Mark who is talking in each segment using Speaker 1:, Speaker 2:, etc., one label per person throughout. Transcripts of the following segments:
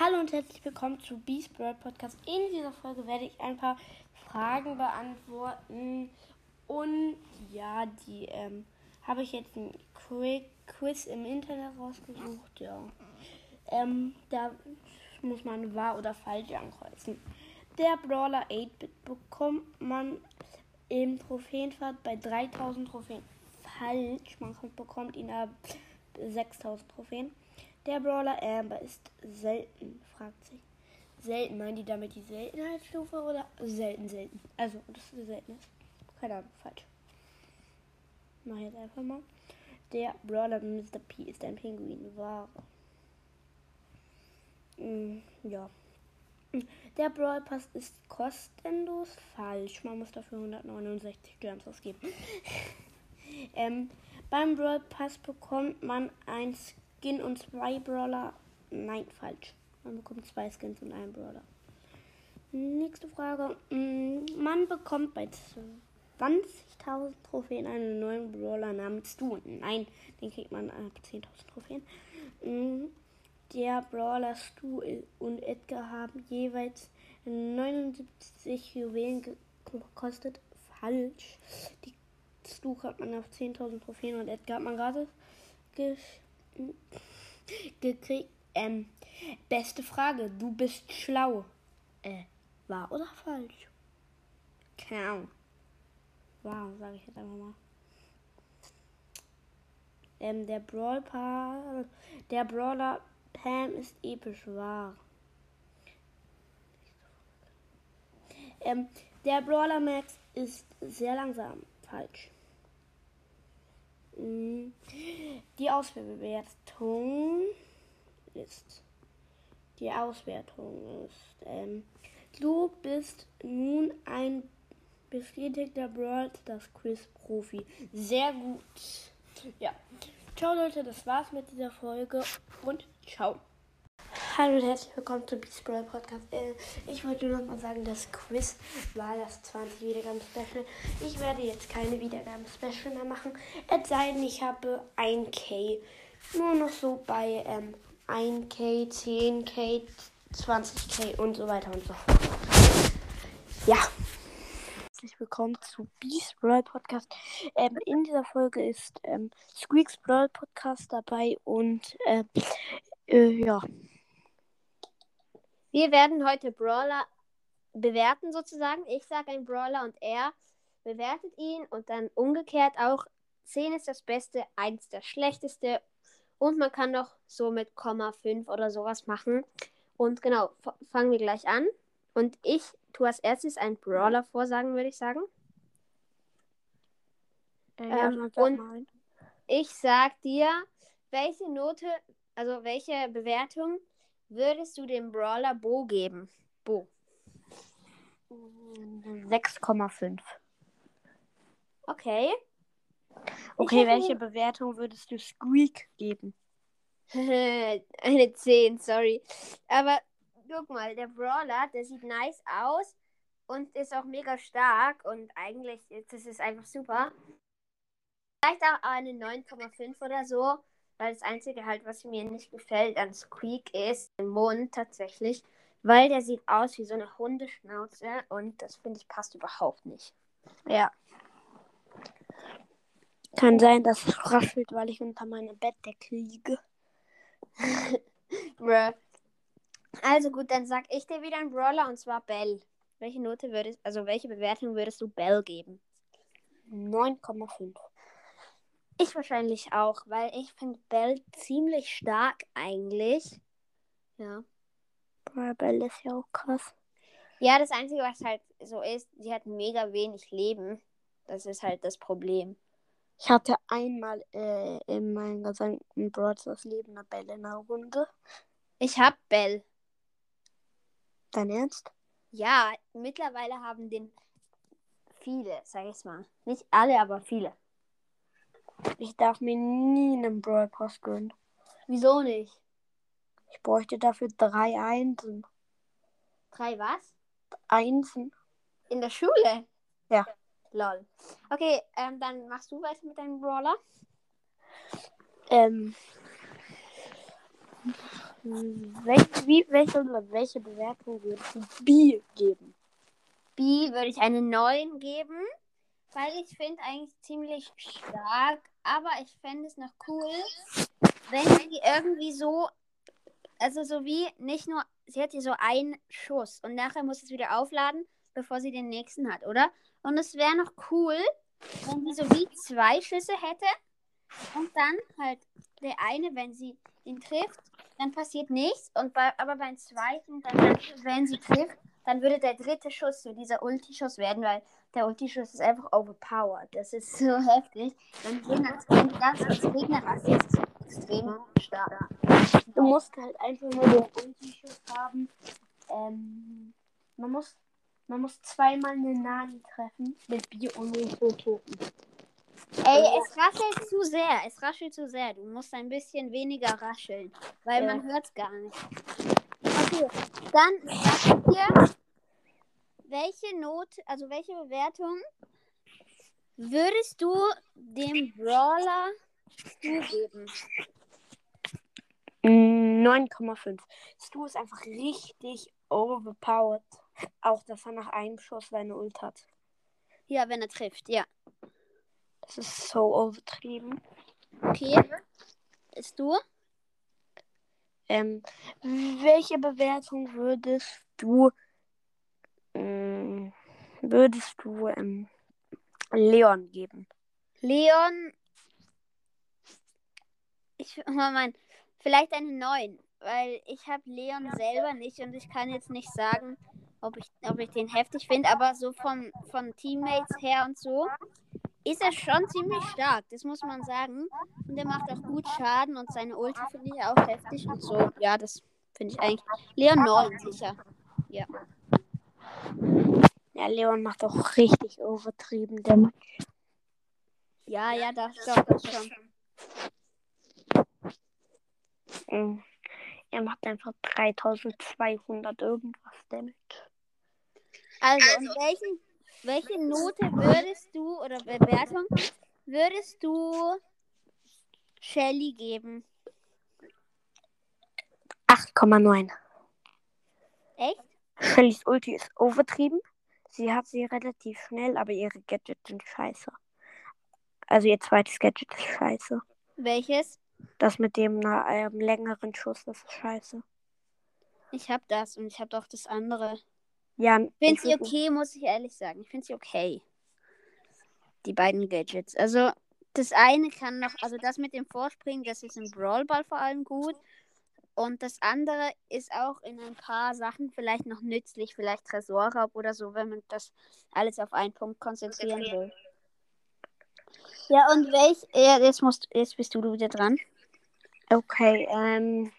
Speaker 1: Hallo und herzlich willkommen zu Beast Bird Podcast. In dieser Folge werde ich ein paar Fragen beantworten. Und ja, die ähm, habe ich jetzt ein Quiz im Internet rausgesucht. Ja. Ähm, da muss man wahr oder falsch ankreuzen. Der Brawler 8-Bit bekommt man im Trophäenfahrt bei 3000 Trophäen falsch. Man bekommt ihn ab 6000 Trophäen. Der Brawler Amber ist selten, fragt sich. Selten, meinen die damit die Seltenheitsstufe oder selten, selten? Also, das ist selten. Keine Ahnung, falsch. Mach jetzt einfach mal. Der Brawler Mr. P ist ein Pinguin. Wahre. Mm, ja. Der Brawl Pass ist kostenlos. Falsch. Man muss dafür 169 Gems ausgeben. ähm, beim Brawl Pass bekommt man ein Skin und zwei Brawler. Nein, falsch. Man bekommt zwei Skins und einen Brawler. Nächste Frage. Mm, man bekommt bei 20.000 Trophäen einen neuen Brawler namens Stu. Nein, den kriegt man ab 10.000 Trophäen. Mm, der Brawler Stu und Edgar haben jeweils 79 Juwelen gekostet. Falsch. Die Stu hat man auf 10.000 Trophäen und Edgar hat man gerade gekriegt. Ähm, beste Frage. Du bist schlau. Äh, wahr oder falsch? Keine Ahnung. Wow, sage ich jetzt einfach mal. Ähm, der Brawl der Brawler Pam ist episch wahr. Ähm, der Brawler Max ist sehr langsam. Falsch. Die Auswertung ist. Die Auswertung ist. Ähm, du bist nun ein bestätigter Brawl das Quiz Profi. Sehr gut. Ja. Ciao Leute, das war's mit dieser Folge und ciao. Hallo und herzlich willkommen zum Beast Brawl Podcast. Äh, ich wollte nur noch mal sagen, das Quiz war das 20 Wiedergaben Special. Ich werde jetzt keine Wiedergaben Special mehr machen. Es sei denn, ich habe 1K. Nur noch so bei ähm, 1K, 10K, 20K und so weiter und so fort. Ja. Herzlich willkommen zu Beast Brawl Podcast. Ähm, in dieser Folge ist ähm, Squeaks Brawl Podcast dabei und äh, äh, ja.
Speaker 2: Wir werden heute Brawler bewerten sozusagen. Ich sage einen Brawler und er bewertet ihn und dann umgekehrt auch 10 ist das Beste, 1 das Schlechteste und man kann noch so mit Komma 5 oder sowas machen. Und genau, fangen wir gleich an. Und ich tue als erstes einen Brawler vorsagen, würde ich sagen.
Speaker 1: Äh, ja,
Speaker 2: ähm, und ich sag dir, welche Note, also welche Bewertung würdest du dem Brawler Bo geben? Bo.
Speaker 1: 6,5.
Speaker 2: Okay.
Speaker 1: Okay, welche Bewertung würdest du Squeak geben?
Speaker 2: Eine 10, sorry. Aber guck mal, der Brawler, der sieht nice aus und ist auch mega stark und eigentlich ist es einfach super. Vielleicht auch eine 9,5 oder so. Weil das Einzige halt, was mir nicht gefällt an Squeak ist der Mund tatsächlich. Weil der sieht aus wie so eine Hundeschnauze und das finde ich passt überhaupt nicht.
Speaker 1: Ja. Kann sein, dass es raschelt, weil ich unter meiner Bettdecke liege.
Speaker 2: also gut, dann sag ich dir wieder einen Brawler und zwar Bell. Welche Note würdest, also welche Bewertung würdest du Bell geben?
Speaker 1: 9,5.
Speaker 2: Ich wahrscheinlich auch, weil ich finde Bell ziemlich stark eigentlich. Ja.
Speaker 1: Aber Bell ist ja auch krass.
Speaker 2: Ja, das Einzige, was halt so ist, sie hat mega wenig Leben. Das ist halt das Problem.
Speaker 1: Ich hatte einmal äh, in meinem gesamten Broadcast Leben eine Bell in der Runde.
Speaker 2: Ich hab Bell.
Speaker 1: Dein Ernst?
Speaker 2: Ja, mittlerweile haben den viele, sag ich mal. Nicht alle, aber viele.
Speaker 1: Ich darf mir nie einen Brawl Pass gönnen.
Speaker 2: Wieso nicht?
Speaker 1: Ich bräuchte dafür drei Einsen.
Speaker 2: Drei was?
Speaker 1: Einsen.
Speaker 2: In der Schule?
Speaker 1: Ja.
Speaker 2: Lol. Okay, ähm, dann machst du weiter mit deinem Brawler.
Speaker 1: Ähm. Welche, wie, welche, welche Bewertung würdest du B geben?
Speaker 2: B würde ich eine 9 geben, weil ich finde eigentlich ziemlich stark, aber ich fände es noch cool, wenn sie irgendwie so, also so wie nicht nur, sie hat hier so einen Schuss und nachher muss es wieder aufladen, bevor sie den nächsten hat, oder? Und es wäre noch cool, wenn sie so wie zwei Schüsse hätte und dann halt der eine, wenn sie ihn trifft, dann passiert nichts. Und bei, aber beim zweiten, dann, wenn sie trifft, dann würde der dritte Schuss so dieser Ulti-Schuss werden, weil der Ulti-Schuss ist einfach overpowered. Das ist so heftig. Dann Gegner, ganz als Gegner ist extrem stark.
Speaker 1: Du musst halt einfach nur den Ulti-Schuss haben. Ähm, man muss man muss zweimal eine Nani treffen mit Bier und so Toten.
Speaker 2: Ey, es raschelt zu sehr. Es raschelt zu sehr. Du musst ein bisschen weniger rascheln, weil
Speaker 1: Ja.
Speaker 2: man hört es gar nicht. Okay, dann sag ich dir, welche Note, also welche Bewertung würdest du dem Brawler zugeben?
Speaker 1: Mm, 9,5. Stu ist einfach richtig overpowered. Auch, dass er nach einem Schuss seine Ult hat.
Speaker 2: Ja, wenn er trifft, ja.
Speaker 1: Das ist so übertrieben.
Speaker 2: Okay. Ist du?
Speaker 1: Ähm, welche Bewertung würdest du ähm, würdest du ähm, Leon geben?
Speaker 2: Leon. Ich mein, vielleicht eine 9, weil ich habe Leon selber nicht und ich kann jetzt nicht sagen, ob ich, ob ich den heftig finde, aber so von, von Teammates her und so ist er schon ziemlich stark, das muss man sagen. Und er macht auch gut Schaden und seine Ulti finde ich auch heftig und so. Ja, das finde ich eigentlich. Leon 9, sicher.
Speaker 1: Ja, Leon macht auch richtig übertrieben Damage.
Speaker 2: Ja, ja, das, doch, das schon.
Speaker 1: Mm. Er macht einfach 3200 irgendwas Damage.
Speaker 2: Also, und welchen, welche Note würdest du oder Bewertung würdest du Shelly geben?
Speaker 1: 8,9.
Speaker 2: Echt?
Speaker 1: Shellys Ulti ist übertrieben. Sie hat sie relativ schnell, aber ihre Gadgets sind scheiße. Also ihr zweites Gadget ist scheiße.
Speaker 2: Welches?
Speaker 1: Das mit dem ähm, längeren Schuss, das ist scheiße.
Speaker 2: Ich hab das und ich hab doch das andere.
Speaker 1: Ja,
Speaker 2: Ich finde sie okay, muss ich ehrlich sagen. Ich finde sie okay. Die beiden Gadgets. Also, das eine kann noch, also das mit dem Vorspringen, das ist im Brawlball vor allem gut. Und das andere ist auch in ein paar Sachen vielleicht noch nützlich, vielleicht Tresorraub oder so, wenn man das alles auf einen Punkt konzentrieren will. Ja, und welch, ja, jetzt, musst, jetzt bist du wieder dran.
Speaker 1: Okay, ähm.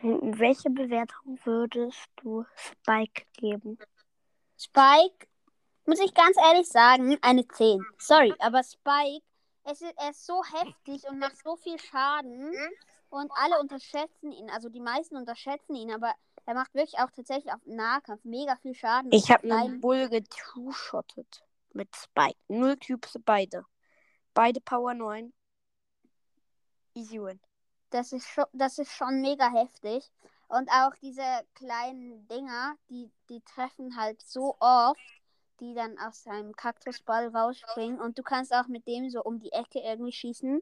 Speaker 1: Welche Bewertung würdest du Spike geben?
Speaker 2: Spike, muss ich ganz ehrlich sagen, eine 10. Sorry, aber Spike, es ist, er ist so heftig und macht so viel Schaden und alle unterschätzen ihn. Also die meisten unterschätzen ihn, aber er macht wirklich auch tatsächlich auf Nahkampf mega viel Schaden.
Speaker 1: Ich habe einen Bull getrue-shottet mit Spike. Null Cubes beide. Beide Power 9. Easy win.
Speaker 2: Das ist schon, das ist schon mega heftig. Und auch diese kleinen Dinger, die, die treffen halt so oft, die dann aus seinem Kaktusball rausspringen. Und du kannst auch mit dem so um die Ecke irgendwie schießen.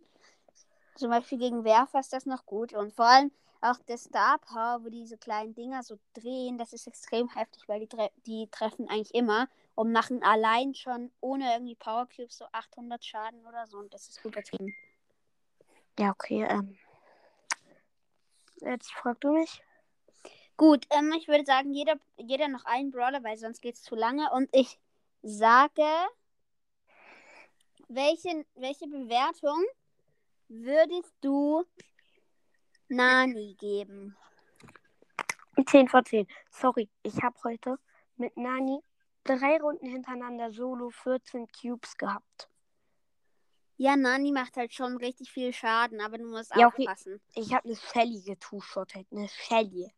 Speaker 2: Zum Beispiel gegen Werfer ist das noch gut. Und vor allem auch der Star Power, wo diese kleinen Dinger so drehen, das ist extrem heftig, weil die, tre die treffen eigentlich immer und machen allein schon ohne irgendwie Power Cubes so 800 Schaden oder so. Und das ist übertrieben.
Speaker 1: Ja, okay, ähm. Jetzt frag du mich.
Speaker 2: Gut, ähm, ich würde sagen, jeder, jeder noch einen Brawler, weil sonst geht es zu lange. Und ich sage, welche, welche Bewertung würdest du Nani geben?
Speaker 1: 10 vor 10. Sorry, ich habe heute mit Nani drei Runden hintereinander Solo 14 Cubes gehabt.
Speaker 2: Ja, Nani macht halt schon richtig viel Schaden, aber du musst
Speaker 1: Ja, okay.
Speaker 2: aufpassen.
Speaker 1: Ich habe eine Shelly getushottet. Eine Shelly.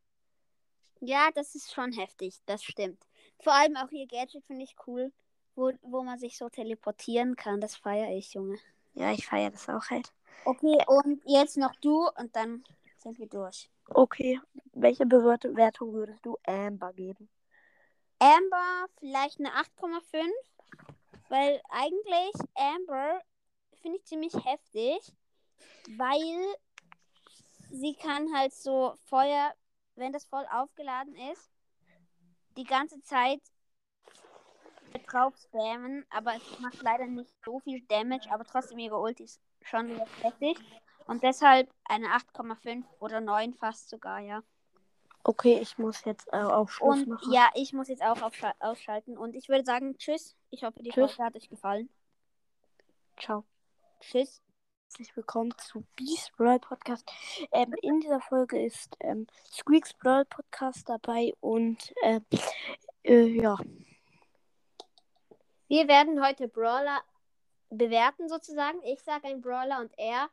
Speaker 2: Ja, das ist schon heftig, das stimmt. Vor allem auch ihr Gadget finde ich cool, wo, wo man sich so teleportieren kann. Das feiere ich, Junge.
Speaker 1: Ja, ich feiere das auch halt.
Speaker 2: Okay, und jetzt noch du und dann sind wir durch.
Speaker 1: Okay, welche Bewertung würdest du Amber geben?
Speaker 2: Amber vielleicht eine 8,5, weil eigentlich Amber finde ich ziemlich heftig, weil sie kann halt so Feuer, wenn das voll aufgeladen ist, die ganze Zeit drauf spammen, aber es macht leider nicht so viel Damage, aber trotzdem ihre Ulti ist schon wieder heftig. Und deshalb eine 8,5 oder 9 fast sogar, ja.
Speaker 1: Okay, ich muss jetzt äh, auf Schluss
Speaker 2: Und
Speaker 1: machen.
Speaker 2: ja, ich muss jetzt auch ausschalten. Und ich würde sagen, tschüss. Ich hoffe, die
Speaker 1: Tschüss.
Speaker 2: Folge hat euch gefallen.
Speaker 1: Ciao.
Speaker 2: Tschüss.
Speaker 1: Herzlich willkommen zu Beast Brawl Podcast. Ähm, in dieser Folge ist ähm, Squeaks Brawl Podcast dabei und äh, äh, ja,
Speaker 2: Wir werden heute Brawler bewerten sozusagen. Ich sage einen Brawler und er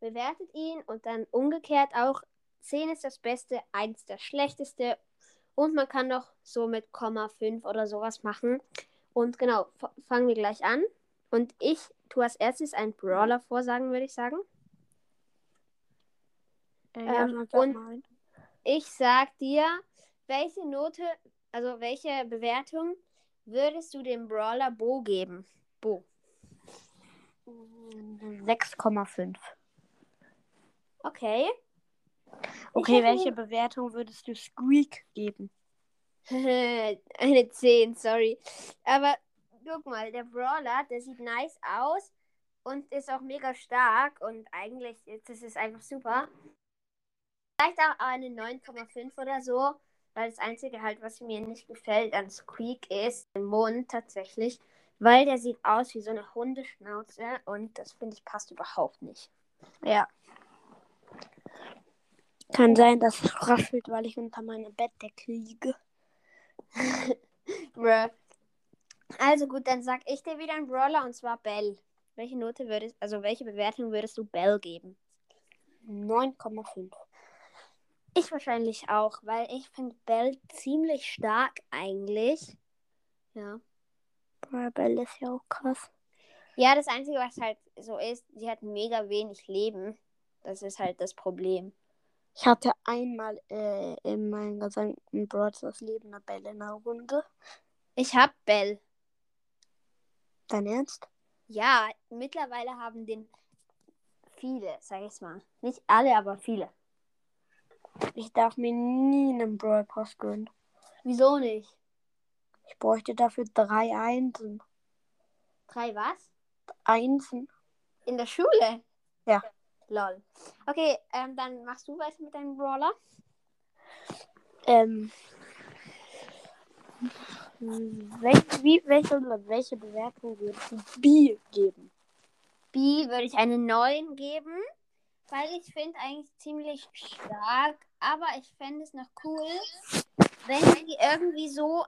Speaker 2: bewertet ihn und dann umgekehrt auch 10 ist das Beste, 1 das Schlechteste und man kann noch so mit Komma 5 oder sowas machen. Und genau, fangen wir gleich an. Und ich tue als erstes einen Brawler vorsagen, würde ich sagen.
Speaker 1: äh,
Speaker 2: Ähm,
Speaker 1: ja dann sag
Speaker 2: und-
Speaker 1: mal.
Speaker 2: Ich sag dir, welche Note, also welche Bewertung würdest du dem Brawler Bo geben? Bo.
Speaker 1: 6,5.
Speaker 2: Okay.
Speaker 1: Okay,
Speaker 2: hätte-
Speaker 1: welche Bewertung würdest du Squeak geben?
Speaker 2: Eine 10, sorry. Aber guck mal, der Brawler, der sieht nice aus und ist auch mega stark und eigentlich ist es ist einfach super. Vielleicht auch eine 9,5 oder so, weil das Einzige halt, was mir nicht gefällt an Squeak ist der Mund tatsächlich, weil der sieht aus wie so eine Hundeschnauze und das finde ich passt überhaupt nicht.
Speaker 1: Ja. Kann sein, dass es raschelt, weil ich unter meiner Bettdecke liege.
Speaker 2: Also gut, dann sag ich dir wieder einen Brawler und zwar Bell. Welche Note würdest, also welche Bewertung würdest du Bell geben?
Speaker 1: 9,5.
Speaker 2: Ich wahrscheinlich auch, weil ich finde Bell ziemlich stark eigentlich. Ja.
Speaker 1: Bell ist ja auch krass.
Speaker 2: Ja, das Einzige, was halt so ist, sie hat mega wenig Leben. Das ist halt das Problem.
Speaker 1: Ich hatte einmal äh, in meinem gesamten Broadstars Leben eine Bell in der Runde.
Speaker 2: Ich hab Bell.
Speaker 1: Dein Ernst?
Speaker 2: Ja, mittlerweile haben den viele, sag ich mal. Nicht alle, aber viele.
Speaker 1: Ich darf mir nie einen Brawl Pass gönnen.
Speaker 2: Wieso nicht?
Speaker 1: Ich bräuchte dafür drei Einsen.
Speaker 2: Drei was?
Speaker 1: Einsen?
Speaker 2: In der Schule?
Speaker 1: Ja.
Speaker 2: Lol. Okay, ähm, dann machst du weiter mit deinem Brawler.
Speaker 1: Ähm. Welche, wie, welche, welche Bewertung würdest du B geben?
Speaker 2: B würde ich eine 9 geben, weil ich finde eigentlich ziemlich stark, aber ich fände es noch cool, wenn sie irgendwie so,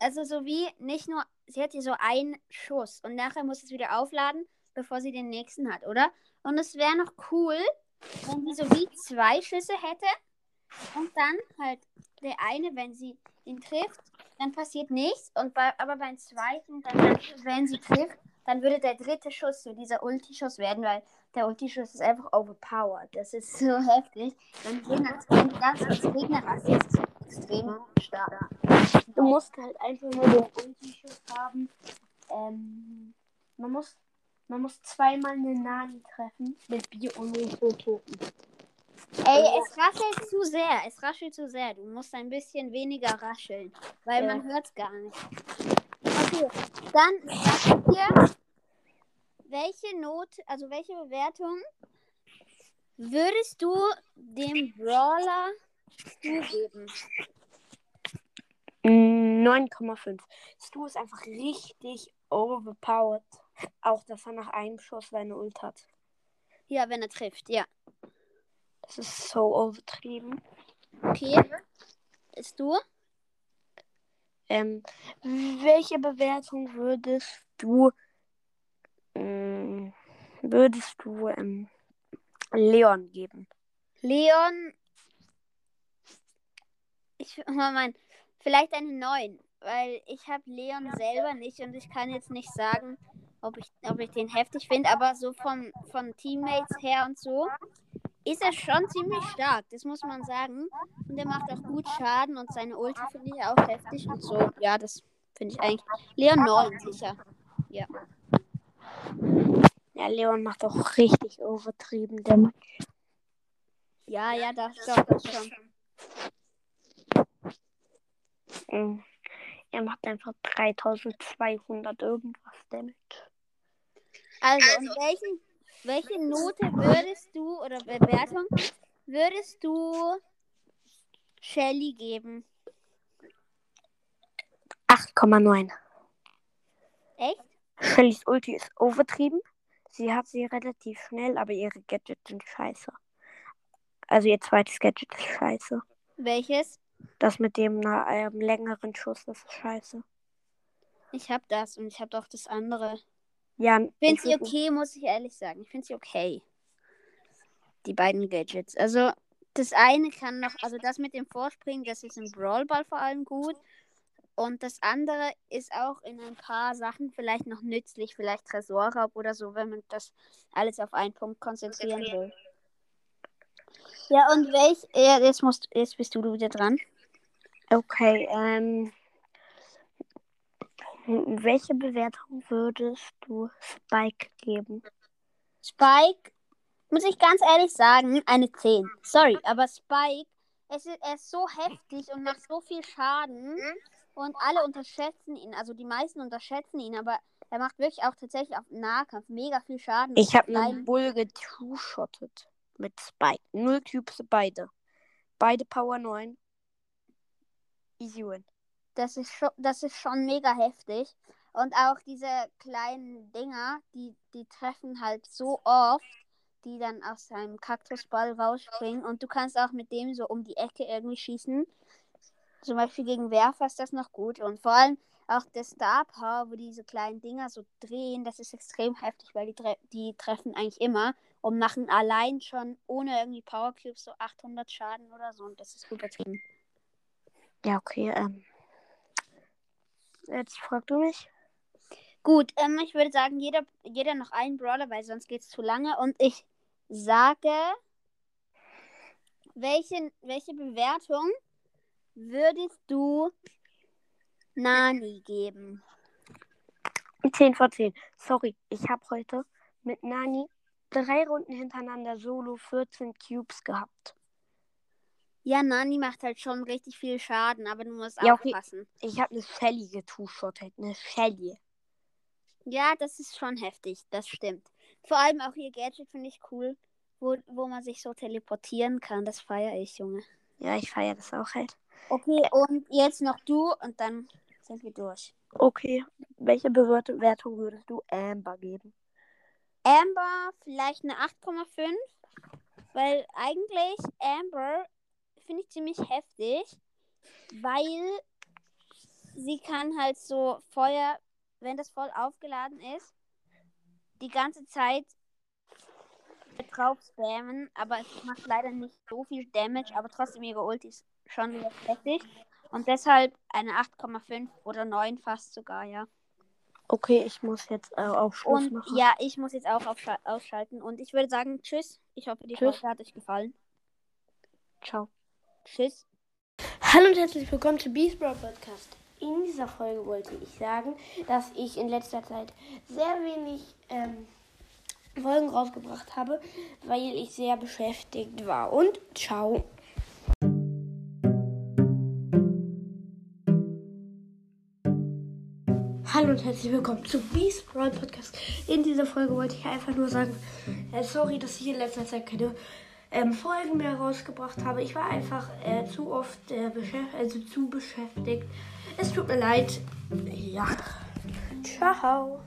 Speaker 2: also so wie nicht nur, sie hat hier so einen Schuss und nachher muss es wieder aufladen, bevor sie den nächsten hat, oder? Und es wäre noch cool, wenn sie so wie zwei Schüsse hätte und dann halt der eine, wenn sie ihn trifft, dann passiert nichts und bei, aber beim zweiten, dann, wenn sie trifft, dann würde der dritte Schuss so dieser Ulti-Schuss werden, weil der Ulti-Schuss ist einfach overpowered. Das ist so heftig. Als Gegner, das als Gegner ist extrem stark.
Speaker 1: Du musst halt einfach nur den Ulti-Schuss haben. Ähm, man muss, man muss zweimal eine Nani treffen mit B und nicht so toten.
Speaker 2: Ey, es raschelt zu sehr. Es raschelt zu sehr. Du musst ein bisschen weniger rascheln, weil
Speaker 1: Ja.
Speaker 2: man hört es gar nicht. Okay, dann sag ich dir, welche Note, also welche Bewertung würdest du dem Brawler zugeben?
Speaker 1: Mm, 9,5. Stu ist einfach richtig overpowered. Auch, dass er nach einem Schuss seine Ult hat.
Speaker 2: Ja, wenn er trifft, ja.
Speaker 1: Das ist so übertrieben.
Speaker 2: Okay. Ist du?
Speaker 1: Ähm, welche Bewertung würdest du ähm, würdest du ähm, Leon geben?
Speaker 2: Leon. Ich mein, vielleicht eine 9, weil ich habe Leon selber nicht und ich kann jetzt nicht sagen, ob ich, ob ich den heftig finde, aber so von, von Teammates her und so ist er schon ziemlich stark, das muss man sagen. Und er macht auch gut Schaden und seine Ulti finde ich auch heftig und so. Ja, das finde ich eigentlich. Leon 9, sicher. Ja.
Speaker 1: Ja, Leon macht auch richtig übertrieben Damage.
Speaker 2: Ja, ja, das, doch, das schon.
Speaker 1: Mhm. Er macht einfach 3200 irgendwas Damage.
Speaker 2: Also, und welchen, welche Note würdest du, oder Bewertung, würdest du Shelly geben?
Speaker 1: 8,9.
Speaker 2: Echt?
Speaker 1: Shellys Ulti ist übertrieben. Sie hat sie relativ schnell, aber ihre Gadgets sind scheiße. Also ihr zweites Gadget ist scheiße.
Speaker 2: Welches?
Speaker 1: Das mit dem ähm, längeren Schuss, das ist scheiße.
Speaker 2: Ich hab das und ich hab doch das andere.
Speaker 1: Ja,
Speaker 2: Ich finde sie okay, muss ich ehrlich sagen. Ich finde sie okay. Die beiden Gadgets. Also, das eine kann noch, also das mit dem Vorspringen, das ist im Brawlball vor allem gut. Und das andere ist auch in ein paar Sachen vielleicht noch nützlich, vielleicht Tresorraub oder so, wenn man das alles auf einen Punkt konzentrieren will. Ja, und welch, ja, jetzt, musst, jetzt bist du wieder dran.
Speaker 1: Okay, ähm. Welche Bewertung würdest du Spike geben?
Speaker 2: Spike, muss ich ganz ehrlich sagen, eine 10. Sorry, aber Spike, es ist, er ist so heftig und macht so viel Schaden und alle unterschätzen ihn. Also die meisten unterschätzen ihn, aber er macht wirklich auch tatsächlich auf Nahkampf mega viel Schaden.
Speaker 1: Ich habe einen Bull getrue-shottet mit Spike. Null Cubes beide. Beide Power 9. Easy win.
Speaker 2: Das ist schon, das ist schon mega heftig. Und auch diese kleinen Dinger, die, die treffen halt so oft, die dann aus seinem Kaktusball rausspringen. Und du kannst auch mit dem so um die Ecke irgendwie schießen. Zum Beispiel gegen Werfer ist das noch gut. Und vor allem auch der Star Power, wo diese kleinen Dinger so drehen, das ist extrem heftig, weil die, tre die treffen eigentlich immer und machen allein schon ohne irgendwie Power Cubes so 800 Schaden oder so. Und das ist übertrieben.
Speaker 1: Ja, okay, ähm. Jetzt frag du mich.
Speaker 2: Gut, ähm, ich würde sagen, jeder, jeder noch einen Brawler, weil sonst geht es zu lange. Und ich sage, welche, welche Bewertung würdest du Nani geben?
Speaker 1: 10 vor 10. Sorry, ich habe heute mit Nani drei Runden hintereinander Solo 14 Cubes gehabt.
Speaker 2: Ja, Nani macht halt schon richtig viel Schaden, aber du musst
Speaker 1: Ja, okay.
Speaker 2: aufpassen.
Speaker 1: Ich habe eine Shelly getushottet. Eine Shelly.
Speaker 2: Ja, das ist schon heftig, das stimmt. Vor allem auch ihr Gadget finde ich cool, wo, wo man sich so teleportieren kann. Das feiere ich, Junge.
Speaker 1: Ja, ich feiere das auch halt.
Speaker 2: Okay, und jetzt noch du und dann sind wir durch.
Speaker 1: Okay, welche Bewertung würdest du Amber geben?
Speaker 2: Amber vielleicht eine 8,5, weil eigentlich Amber finde ich ziemlich heftig, weil sie kann halt so Feuer, wenn das voll aufgeladen ist, die ganze Zeit drauf spammen, aber es macht leider nicht so viel Damage, aber trotzdem ihre Ulti ist schon wieder heftig. Und deshalb eine 8,5 oder 9 fast sogar, ja.
Speaker 1: Okay, ich muss jetzt äh, auf Schluss
Speaker 2: Und
Speaker 1: machen.
Speaker 2: ja, ich muss jetzt auch ausschalten. Und ich würde sagen, tschüss. Ich hoffe, die
Speaker 1: Tschüss.
Speaker 2: Folge hat euch gefallen.
Speaker 1: Ciao.
Speaker 2: Tschüss.
Speaker 1: Hallo und herzlich willkommen zu Beast Brawl Podcast. In dieser Folge wollte ich sagen, dass ich in letzter Zeit sehr wenig ähm, Folgen rausgebracht habe, weil ich sehr beschäftigt war. Und ciao. Und herzlich willkommen zu Beast Brawl Podcast. In dieser Folge wollte ich einfach nur sagen, äh, sorry, dass ich in letzter Zeit keine ähm, Folgen mehr rausgebracht habe. Ich war einfach äh, zu oft äh, beschäftigt, also zu beschäftigt. Es tut mir leid. Ja. Ciao.